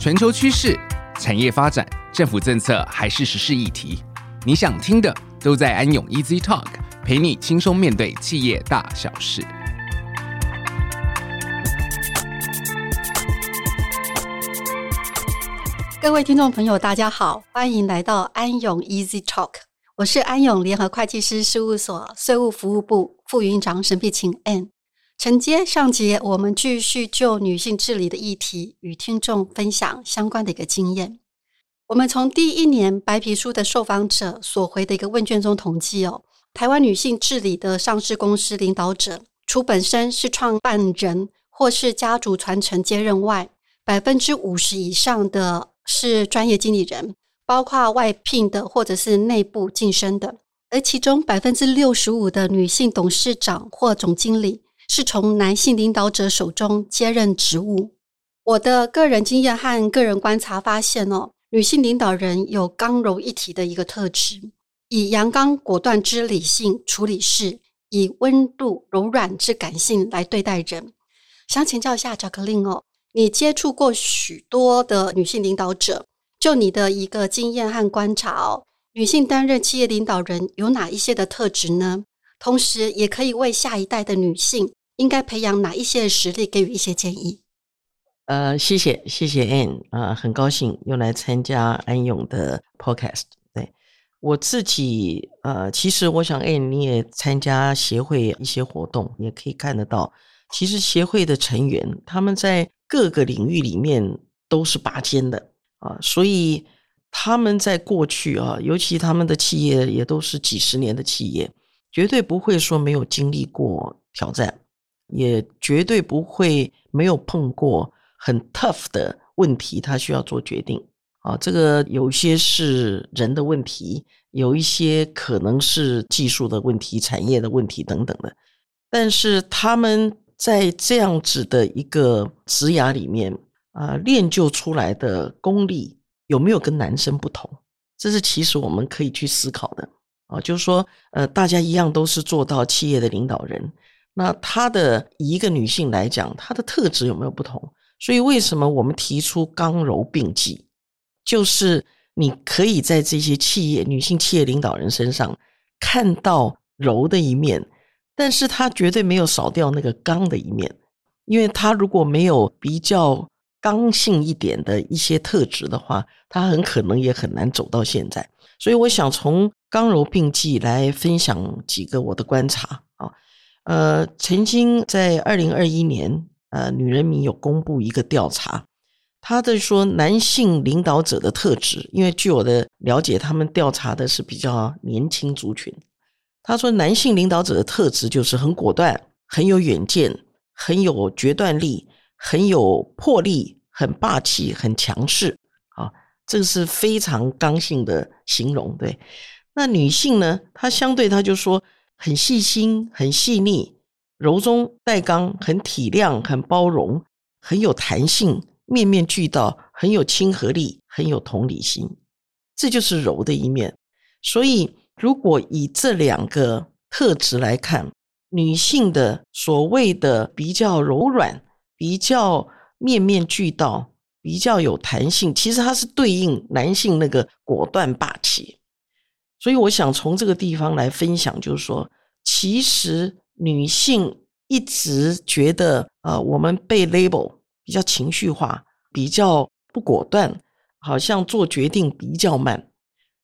全球趋势、产业发展、政府政策还是时事议题，你想听的都在安永 Easy Talk，陪你轻松面对企业大小事。各位听众朋友，大家好，欢迎来到安永 Easy Talk，我是安永联合会计师事务所税务服务部副营长沈碧琴 a n。承接上节，我们继续就女性治理的议题与听众分享相关的一个经验。我们从第一年白皮书的受访者所回的一个问卷中统计哦，台湾女性治理的上市公司领导者，除本身是创办人或是家族传承接任外，百分之五十以上的是专业经理人，包括外聘的或者是内部晋升的，而其中百分之六十五的女性董事长或总经理。是从男性领导者手中接任职务。我的个人经验和个人观察发现哦，女性领导人有刚柔一体的一个特质，以阳刚果断之理性处理事，以温度柔软之感性来对待人。想请教一下巧克力哦，你接触过许多的女性领导者，就你的一个经验和观察哦，女性担任企业领导人有哪一些的特质呢？同时，也可以为下一代的女性。应该培养哪一些实力？给予一些建议。呃，谢谢谢谢 Anne 啊、很高兴又来参加安永的 Podcast。对我自己，呃，其实我想，Anne 你也参加协会一些活动，也可以看得到，其实协会的成员他们在各个领域里面都是拔尖的啊、所以他们在过去啊，尤其他们的企业也都是几十年的企业，绝对不会说没有经历过挑战。也绝对不会没有碰过很 tough 的问题，他需要做决定啊。这个有些是人的问题，有一些可能是技术的问题、产业的问题等等的。但是他们在这样子的一个职涯里面啊，练就出来的功力有没有跟男生不同？这是其实我们可以去思考的啊。就是说，呃，大家一样都是做到企业的领导人。那她的一个女性来讲，她的特质有没有不同？所以为什么我们提出刚柔并济？就是你可以在这些企业女性企业领导人身上看到柔的一面，但是她绝对没有少掉那个刚的一面，因为她如果没有比较刚性一点的一些特质的话，她很可能也很难走到现在。所以我想从刚柔并济来分享几个我的观察。呃，曾经在二零二一年，呃，女人民有公布一个调查，他在说男性领导者的特质，因为据我的了解，他们调查的是比较年轻族群。他说，男性领导者的特质就是很果断、很有远见、很有决断力、很有魄力、很霸气、很强势。啊，这个是非常刚性的形容。对，那女性呢，她相对她就说。很细心，很细腻，柔中带刚，很体谅，很包容，很有弹性，面面俱到，很有亲和力，很有同理心，这就是柔的一面。所以，如果以这两个特质来看，女性的所谓的比较柔软、比较面面俱到、比较有弹性，其实它是对应男性那个果断霸气。所以我想从这个地方来分享，就是说，其实女性一直觉得，呃，我们被 label 比较情绪化，比较不果断，好像做决定比较慢。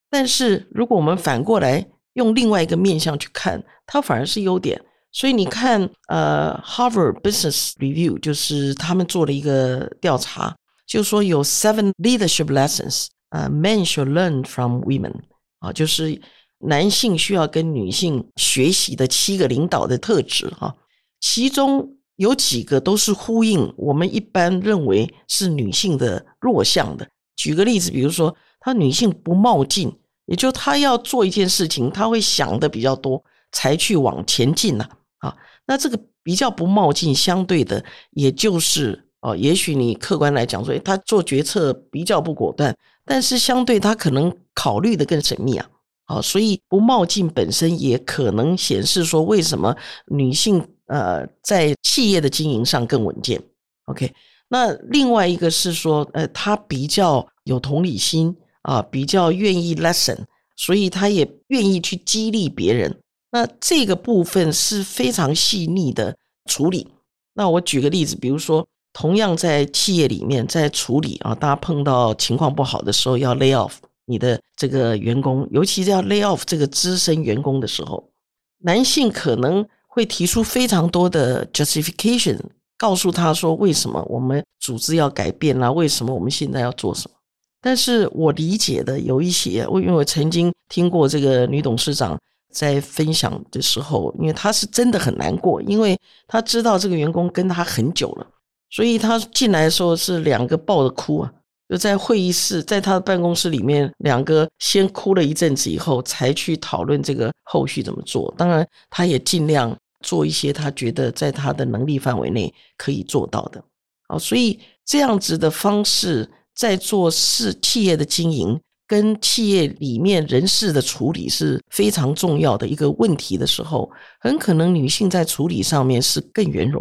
但是如果我们反过来用另外一个面向去看，它反而是优点。所以你看，呃，Harvard Business Review 就是他们做了一个调查，就说有 seven leadership lessons，呃，men should learn from women。啊，就是男性需要跟女性学习的七个领导的特质哈，其中有几个都是呼应我们一般认为是女性的弱项的。举个例子，比如说，她女性不冒进，也就她要做一件事情，她会想的比较多，才去往前进呐。啊，那这个比较不冒进，相对的，也就是哦，也许你客观来讲说，她做决策比较不果断。但是相对他可能考虑的更缜密啊，好，所以不冒进本身也可能显示说，为什么女性呃在企业的经营上更稳健。OK，那另外一个是说，呃，他比较有同理心啊，比较愿意 lesson，所以他也愿意去激励别人。那这个部分是非常细腻的处理。那我举个例子，比如说，同样在企业里面，在处理啊，大家碰到情况不好的时候，要 lay off 你的这个员工，尤其是要 lay off 这个资深员工的时候，男性可能会提出非常多的 justification，告诉他说为什么我们组织要改变啦，为什么我们现在要做什么。但是我理解的有一些，我因为我曾经听过这个女董事长。在分享的时候，因为她是真的很难过，因为她知道这个员工跟她很久了，所以她进来的时候是两个抱着哭啊，就在会议室，在他的办公室里面，两个先哭了一阵子以后，才去讨论这个后续怎么做。当然，他也尽量做一些他觉得在他的能力范围内可以做到的。好，所以这样子的方式在做事企业的经营。跟企业里面人事的处理是非常重要的一个问题的时候，很可能女性在处理上面是更圆融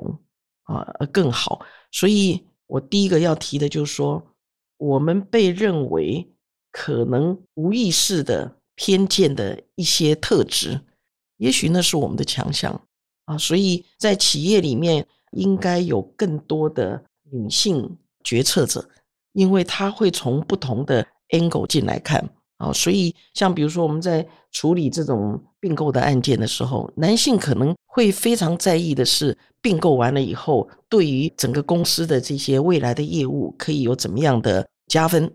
啊，更好。所以我第一个要提的就是说，我们被认为可能无意识的偏见的一些特质，也许那是我们的强项啊。所以在企业里面应该有更多的女性决策者，因为她会从不同的。angle 进来看啊，所以像比如说我们在处理这种并购的案件的时候，男性可能会非常在意的是并购完了以后，对于整个公司的这些未来的业务可以有怎么样的加分，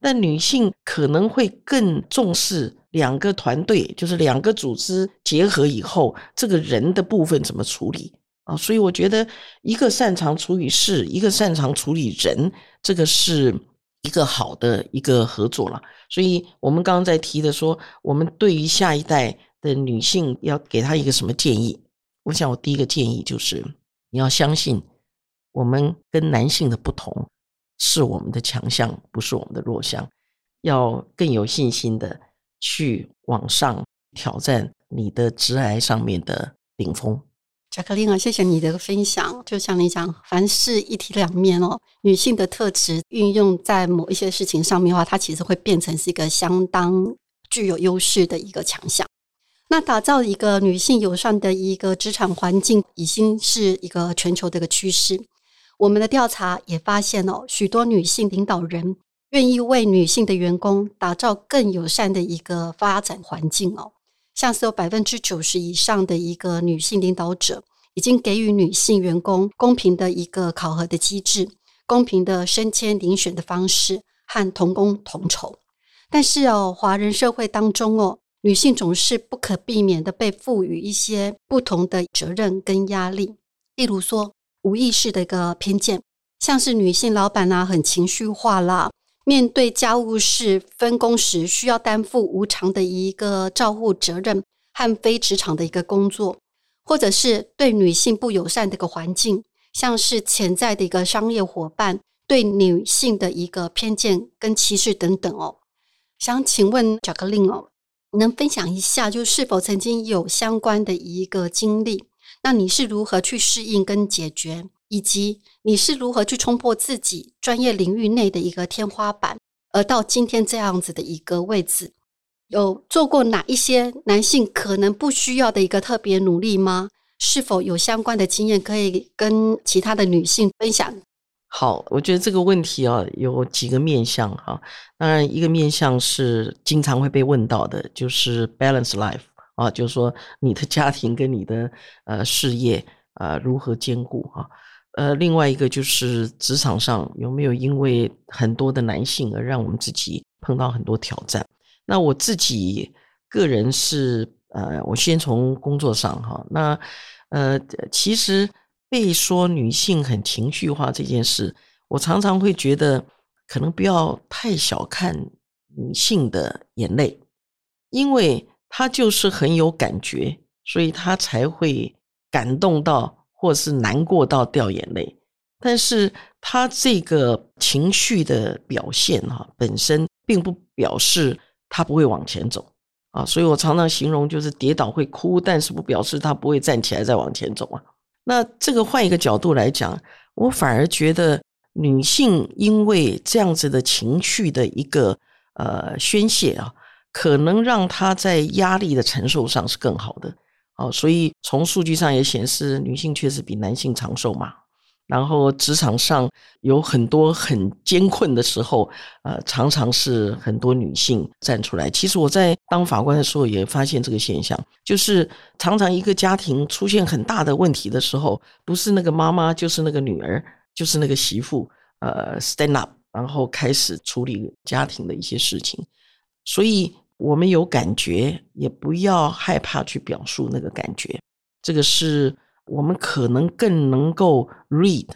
但女性可能会更重视两个团队，就是两个组织结合以后，这个人的部分怎么处理啊，所以我觉得一个擅长处理事，一个擅长处理人，这个是。一个好的一个合作了，所以我们刚刚在提的说，我们对于下一代的女性要给她一个什么建议？我想我第一个建议就是，你要相信我们跟男性的不同是我们的强项，不是我们的弱项，要更有信心的去往上挑战你的职涯上面的顶峰。贾克琳啊，谢谢你的分享。就像你讲，凡事一体两面哦。女性的特质运用在某一些事情上面的话，它其实会变成是一个相当具有优势的一个强项。那打造一个女性友善的一个职场环境，已经是一个全球的一个趋势。我们的调查也发现哦，许多女性领导人愿意为女性的员工打造更友善的一个发展环境哦。像是有百分之九十以上的一个女性领导者，已经给予女性员工公平的一个考核的机制、公平的升迁遴选的方式和同工同酬。但是哦，华人社会当中哦，女性总是不可避免的被赋予一些不同的责任跟压力，例如说无意识的一个偏见，像是女性老板啊，很情绪化啦。面对家务事分工时，需要担负无偿的一个照护责任和非职场的一个工作，或者是对女性不友善的一个环境，像是潜在的一个商业伙伴对女性的一个偏见跟歧视等等哦。想请问贾克琳哦，能分享一下，就是否曾经有相关的一个经历？那你是如何去适应跟解决？以及你是如何去冲破自己专业领域内的一个天花板，而到今天这样子的一个位置，有做过哪一些男性可能不需要的一个特别努力吗？是否有相关的经验可以跟其他的女性分享？好，我觉得这个问题啊，有几个面向哈。当然，一个面向是经常会被问到的，就是 balance life 啊，就是说你的家庭跟你的呃事业啊如何兼顾哈。呃，另外一个就是职场上有没有因为很多的男性而让我们自己碰到很多挑战？那我自己个人是呃，我先从工作上哈，那呃，其实被说女性很情绪化这件事，我常常会觉得可能不要太小看女性的眼泪，因为她就是很有感觉，所以她才会感动到。或是难过到掉眼泪，但是他这个情绪的表现哈，本身并不表示他不会往前走啊，所以我常常形容就是跌倒会哭，但是不表示他不会站起来再往前走啊。那这个换一个角度来讲，我反而觉得女性因为这样子的情绪的一个呃宣泄啊，可能让她在压力的承受上是更好的。哦，所以从数据上也显示，女性确实比男性长寿嘛。然后职场上有很多很艰困的时候，呃，常常是很多女性站出来。其实我在当法官的时候也发现这个现象，就是常常一个家庭出现很大的问题的时候，不是那个妈妈，就是那个女儿，就是那个媳妇，呃，stand up，然后开始处理家庭的一些事情。所以我们有感觉，也不要害怕去表述那个感觉。这个是。我们可能更能够 read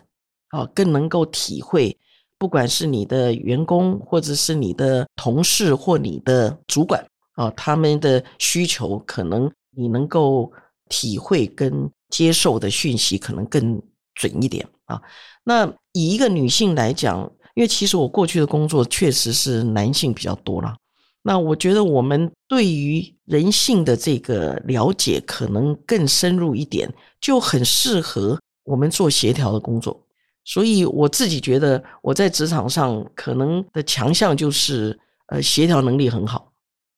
啊，更能够体会，不管是你的员工，或者是你的同事，或你的主管啊，他们的需求，可能你能够体会跟接受的讯息，可能更准一点啊。那以一个女性来讲，因为其实我过去的工作确实是男性比较多了。那我觉得我们对于人性的这个了解可能更深入一点，就很适合我们做协调的工作。所以我自己觉得我在职场上可能的强项就是呃协调能力很好。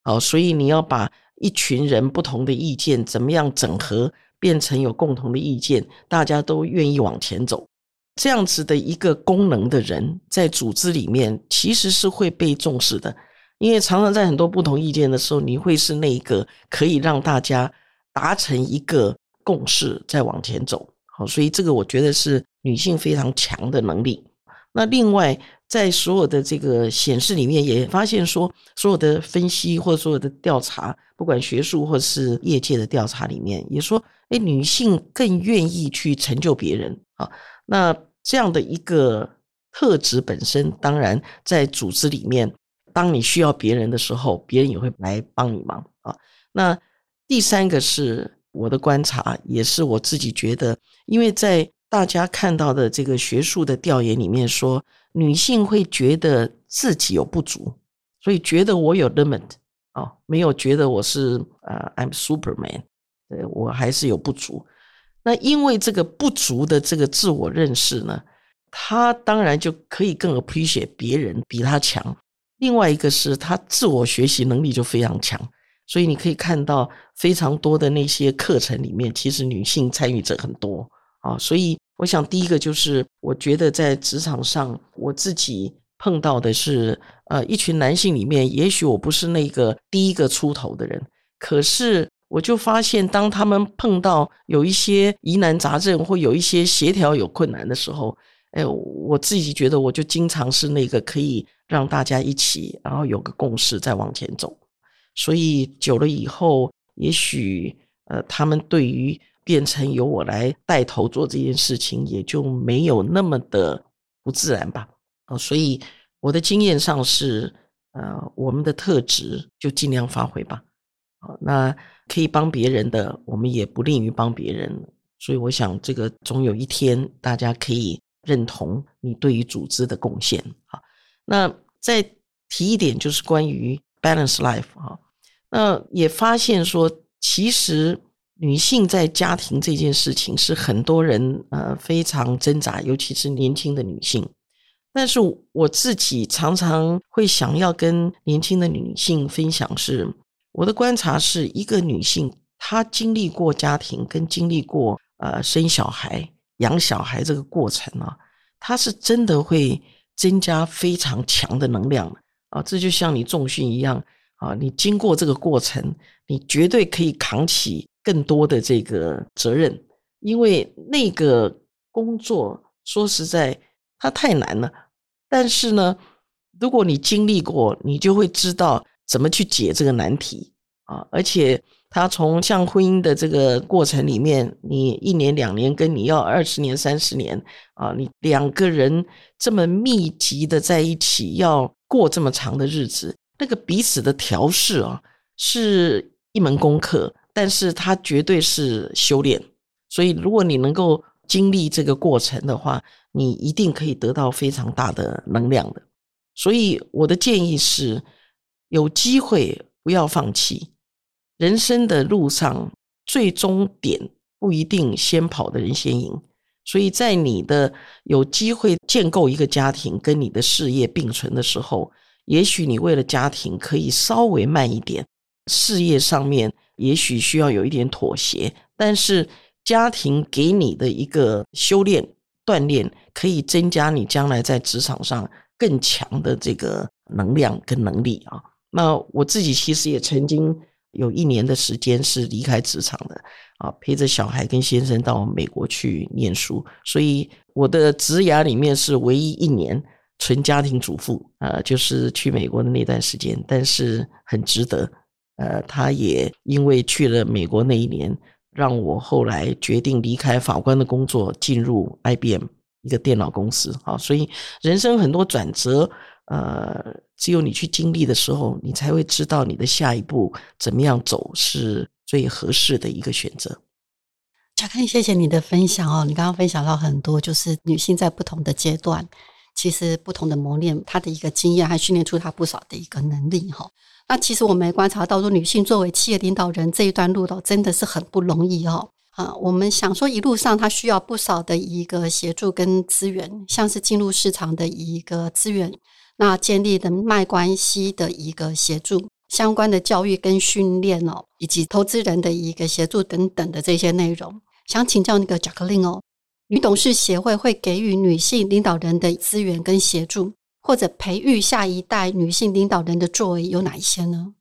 好，所以你要把一群人不同的意见怎么样整合，变成有共同的意见，大家都愿意往前走，这样子的一个功能的人在组织里面其实是会被重视的。因为常常在很多不同意见的时候，你会是那一个可以让大家达成一个共识，再往前走。好，所以这个我觉得是女性非常强的能力。那另外，在所有的这个显示里面，也发现说，所有的分析或者所有的调查，不管学术或是业界的调查里面，也说，哎，女性更愿意去成就别人啊。那这样的一个特质本身，当然在组织里面。当你需要别人的时候，别人也会来帮你忙啊。那第三个是我的观察，也是我自己觉得，因为在大家看到的这个学术的调研里面说，女性会觉得自己有不足，所以觉得我有 limit 啊，没有觉得我是呃 I'm Superman，对，我还是有不足。那因为这个不足的这个自我认识呢，她当然就可以更 appreciate 别人比她强。另外一个是他自我学习能力就非常强，所以你可以看到非常多的那些课程里面，其实女性参与者很多啊。所以我想第一个就是，我觉得在职场上我自己碰到的是，呃，一群男性里面，也许我不是那个第一个出头的人，可是我就发现，当他们碰到有一些疑难杂症或有一些协调有困难的时候，哎，我自己觉得我就经常是那个可以。让大家一起，然后有个共识，再往前走。所以久了以后，也许呃，他们对于变成由我来带头做这件事情，也就没有那么的不自然吧。哦，所以我的经验上是，呃，我们的特质就尽量发挥吧。好，那可以帮别人的，我们也不吝于帮别人。所以我想，这个总有一天，大家可以认同你对于组织的贡献。好。那再提一点，就是关于 balance life 啊，那也发现说，其实女性在家庭这件事情是很多人呃非常挣扎，尤其是年轻的女性。但是我自己常常会想要跟年轻的女性分享，是我的观察是一个女性她经历过家庭跟经历过呃生小孩、养小孩这个过程啊，它是真的会。增加非常强的能量啊！这就像你重训一样啊！你经过这个过程，你绝对可以扛起更多的这个责任，因为那个工作说实在，它太难了。但是呢，如果你经历过，你就会知道怎么去解这个难题啊！而且。他从像婚姻的这个过程里面，你一年两年跟你要二十年三十年啊，你两个人这么密集的在一起，要过这么长的日子，那个彼此的调试啊，是一门功课，但是它绝对是修炼。所以，如果你能够经历这个过程的话，你一定可以得到非常大的能量的。所以，我的建议是，有机会不要放弃。人生的路上，最终点不一定先跑的人先赢，所以在你的有机会建构一个家庭跟你的事业并存的时候，也许你为了家庭可以稍微慢一点，事业上面也许需要有一点妥协，但是家庭给你的一个修炼锻炼，可以增加你将来在职场上更强的这个能量跟能力啊。那我自己其实也曾经。有一年的时间是离开职场的啊，陪着小孩跟先生到美国去念书，所以我的职涯里面是唯一一年纯家庭主妇啊，就是去美国的那段时间，但是很值得。呃，他也因为去了美国那一年，让我后来决定离开法官的工作，进入 IBM 一个电脑公司啊，所以人生很多转折。呃，只有你去经历的时候，你才会知道你的下一步怎么样走是最合适的一个选择。嘉肯，谢谢你的分享哦。你刚刚分享到很多，就是女性在不同的阶段，其实不同的磨练，她的一个经验，还训练出她不少的一个能力哈。那其实我们观察到，说女性作为企业领导人这一段路道，真的是很不容易哦。啊，我们想说，一路上她需要不少的一个协助跟资源，像是进入市场的一个资源。那建立人脉关系的一个协助，相关的教育跟训练哦，以及投资人的一个协助等等的这些内容，想请教那个 Jacqueline 哦，女董事协会会给予女性领导人的资源跟协助，或者培育下一代女性领导人的作为有哪一些呢？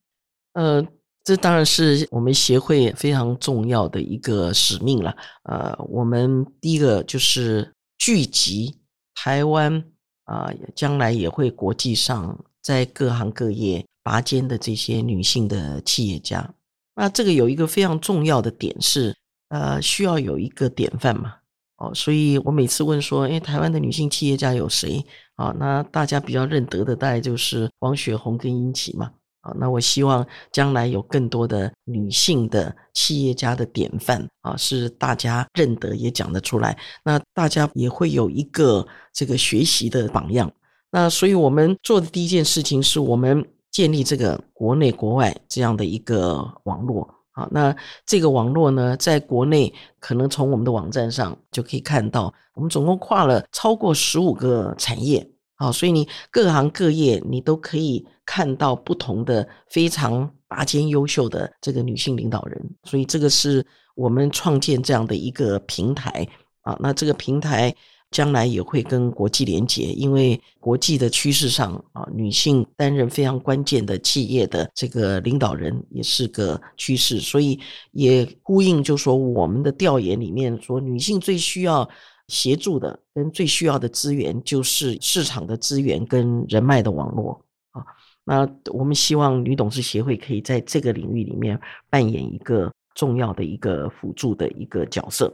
呃，这当然是我们协会非常重要的一个使命了。呃，我们第一个就是聚集台湾。啊，将来也会国际上在各行各业拔尖的这些女性的企业家。那这个有一个非常重要的点是，呃，需要有一个典范嘛。哦，所以我每次问说，诶，台湾的女性企业家有谁？啊，那大家比较认得的大概就是王雪红跟殷琦嘛。啊，那我希望将来有更多的女性的企业家的典范啊，是大家认得也讲得出来。那大家也会有一个这个学习的榜样。那所以我们做的第一件事情是我们建立这个国内国外这样的一个网络啊。那这个网络呢，在国内可能从我们的网站上就可以看到，我们总共跨了超过十五个产业。好，所以你各行各业你都可以看到不同的非常拔尖优秀的这个女性领导人，所以这个是我们创建这样的一个平台啊。那这个平台将来也会跟国际连结，因为国际的趋势上啊，女性担任非常关键的企业的这个领导人也是个趋势，所以也呼应就说我们的调研里面说，女性最需要。协助的跟最需要的资源就是市场的资源跟人脉的网络啊。那我们希望女董事协会可以在这个领域里面扮演一个重要的一个辅助的一个角色。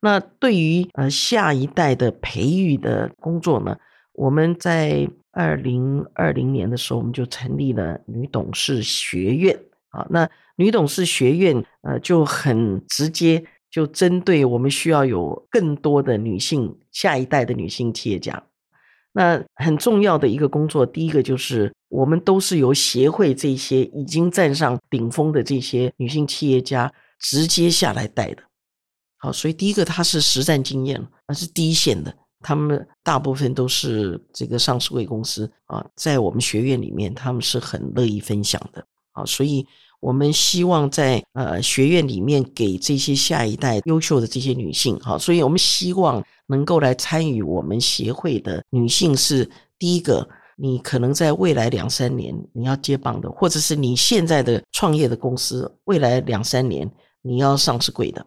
那对于呃下一代的培育的工作呢，我们在二零二零年的时候，我们就成立了女董事学院啊。那女董事学院呃就很直接。就针对我们需要有更多的女性，下一代的女性企业家，那很重要的一个工作，第一个就是我们都是由协会这些已经站上顶峰的这些女性企业家直接下来带的。好，所以第一个他是实战经验，那是第一线的，他们大部分都是这个上市贵公司啊，在我们学院里面，他们是很乐意分享的。好，所以。我们希望在呃学院里面给这些下一代优秀的这些女性，好，所以我们希望能够来参与我们协会的女性是第一个，你可能在未来两三年你要接棒的，或者是你现在的创业的公司未来两三年你要上市柜的，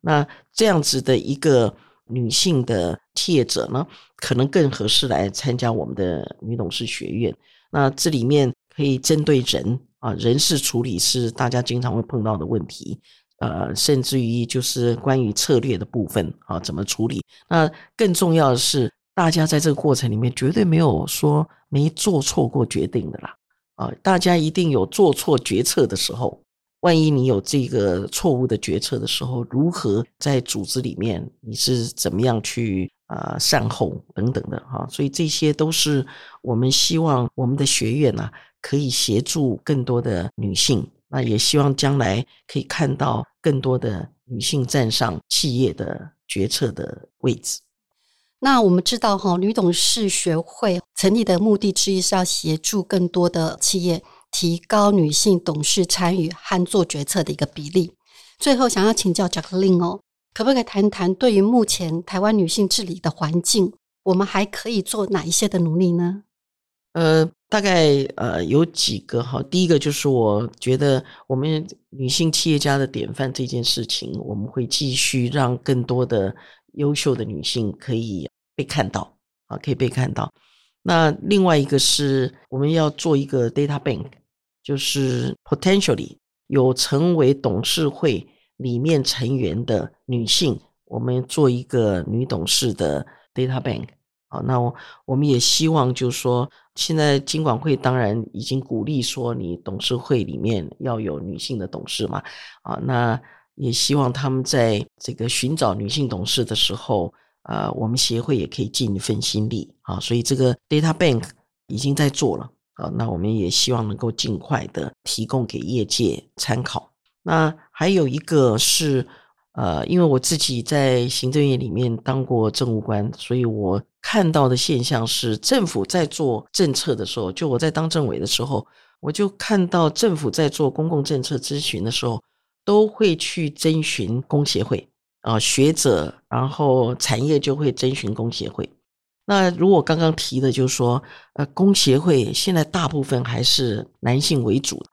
那这样子的一个女性的企业者呢，可能更合适来参加我们的女董事学院。那这里面可以针对人。啊，人事处理是大家经常会碰到的问题，呃，甚至于就是关于策略的部分啊，怎么处理？那更重要的是，大家在这个过程里面绝对没有说没做错过决定的啦，啊，大家一定有做错决策的时候。万一你有这个错误的决策的时候，如何在组织里面你是怎么样去啊善后等等的哈？所以这些都是我们希望我们的学院呐。可以协助更多的女性，那也希望将来可以看到更多的女性站上企业的决策的位置。那我们知道哈，女董事学会成立的目的之一是要协助更多的企业提高女性董事参与和做决策的一个比例。最后，想要请教 Jacqueline 哦，可不可以谈谈对于目前台湾女性治理的环境，我们还可以做哪一些的努力呢？呃，大概呃有几个哈，第一个就是我觉得我们女性企业家的典范这件事情，我们会继续让更多的。优秀的女性可以被看到啊，可以被看到。那另外一个是我们要做一个 data bank，就是 potentially 有成为董事会里面成员的女性，我们做一个女董事的 data bank。好，那我我们也希望就是说，现在金管会当然已经鼓励说，你董事会里面要有女性的董事嘛。啊，那。也希望他们在这个寻找女性董事的时候，呃，我们协会也可以尽一份心力啊。所以这个 data bank 已经在做了啊。那我们也希望能够尽快的提供给业界参考。那还有一个是，呃，因为我自己在行政院里面当过政务官，所以我看到的现象是，政府在做政策的时候，就我在当政委的时候，我就看到政府在做公共政策咨询的时候。都会去征询工协会啊，学者，然后产业就会征询工协会。那如果刚刚提的，就是说，呃，工协会现在大部分还是男性为主。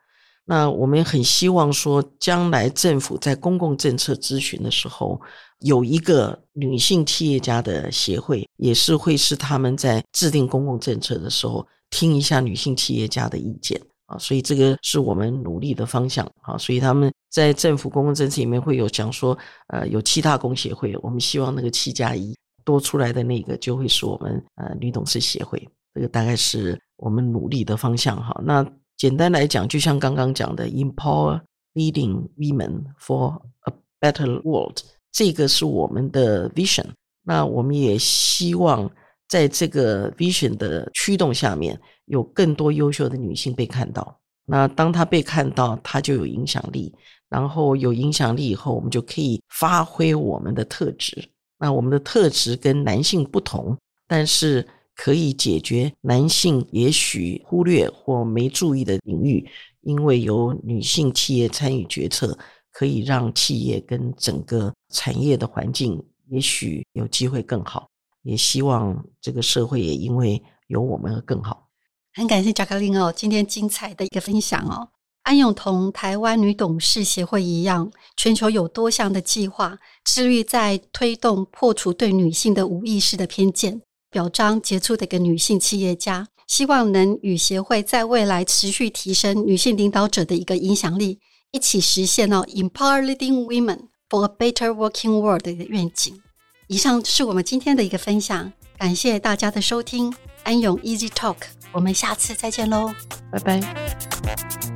那我们很希望说，将来政府在公共政策咨询的时候，有一个女性企业家的协会，也是会是他们在制定公共政策的时候，听一下女性企业家的意见啊。所以这个是我们努力的方向啊。所以他们。在政府公共政策里面会有讲说，呃，有七大工协会，我们希望那个七加一多出来的那个就会是我们呃女董事协会，这个大概是我们努力的方向哈。那简单来讲，就像刚刚讲的，Empower Leading Women for a Better World，这个是我们的 vision。那我们也希望在这个 vision 的驱动下面，有更多优秀的女性被看到。那当她被看到，她就有影响力。然后有影响力以后，我们就可以发挥我们的特质。那我们的特质跟男性不同，但是可以解决男性也许忽略或没注意的领域。因为有女性企业参与决策，可以让企业跟整个产业的环境也许有机会更好。也希望这个社会也因为有我们而更好。很感谢 Jacqueline 哦，今天精彩的一个分享哦。安永同台湾女董事协会一样，全球有多项的计划，致力在推动破除对女性的无意识的偏见，表彰杰出的一个女性企业家，希望能与协会在未来持续提升女性领导者的一个影响力，一起实现哦 Empower Leading Women for a Better Working World 的愿景。以上是我们今天的一个分享，感谢大家的收听，安永 Easy Talk，我们下次再见喽，拜拜。